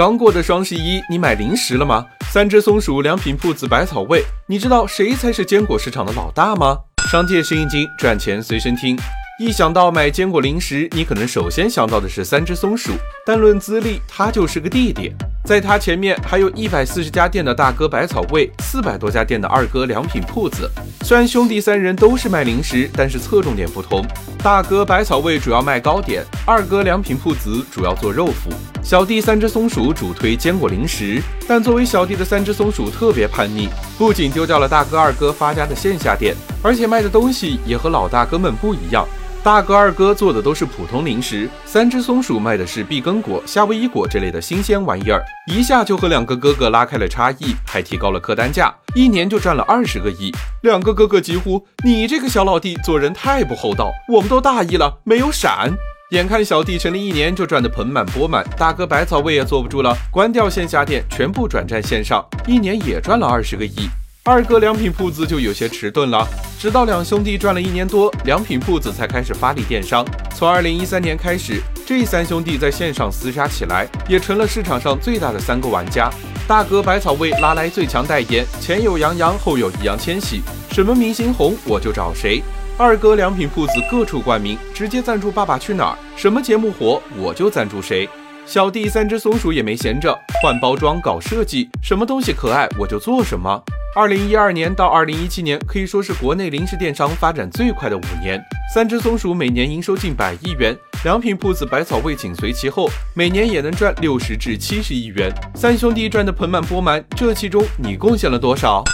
刚过的双十一，你买零食了吗？三只松鼠良品铺子百草味，你知道谁才是坚果市场的老大吗？商界生意经，赚钱随身听。一想到买坚果零食，你可能首先想到的是三只松鼠，但论资历，它就是个弟弟。在他前面还有一百四十家店的大哥百草味，四百多家店的二哥良品铺子。虽然兄弟三人都是卖零食，但是侧重点不同。大哥百草味主要卖糕点，二哥良品铺子主要做肉脯，小弟三只松鼠主推坚果零食。但作为小弟的三只松鼠特别叛逆，不仅丢掉了大哥二哥发家的线下店，而且卖的东西也和老大哥们不一样。大哥、二哥做的都是普通零食，三只松鼠卖的是碧根果、夏威夷果这类的新鲜玩意儿，一下就和两个哥哥拉开了差异，还提高了客单价，一年就赚了二十个亿。两个哥哥几乎，你这个小老弟做人太不厚道，我们都大意了，没有闪。眼看小弟成立一年就赚得盆满钵满，大哥百草味也坐不住了，关掉线下店，全部转战线上，一年也赚了二十个亿。二哥良品铺子就有些迟钝了，直到两兄弟赚了一年多，良品铺子才开始发力电商。从二零一三年开始，这三兄弟在线上厮杀起来，也成了市场上最大的三个玩家。大哥百草味拉来最强代言，前有杨洋，后有易烊千玺，什么明星红我就找谁。二哥良品铺子各处冠名，直接赞助《爸爸去哪儿》，什么节目火我就赞助谁。小弟三只松鼠也没闲着，换包装搞设计，什么东西可爱我就做什么。二零一二年到二零一七年可以说是国内零食电商发展最快的五年。三只松鼠每年营收近百亿元，良品铺子百草味紧随其后，每年也能赚六十至七十亿元。三兄弟赚得盆满钵满，这其中你贡献了多少？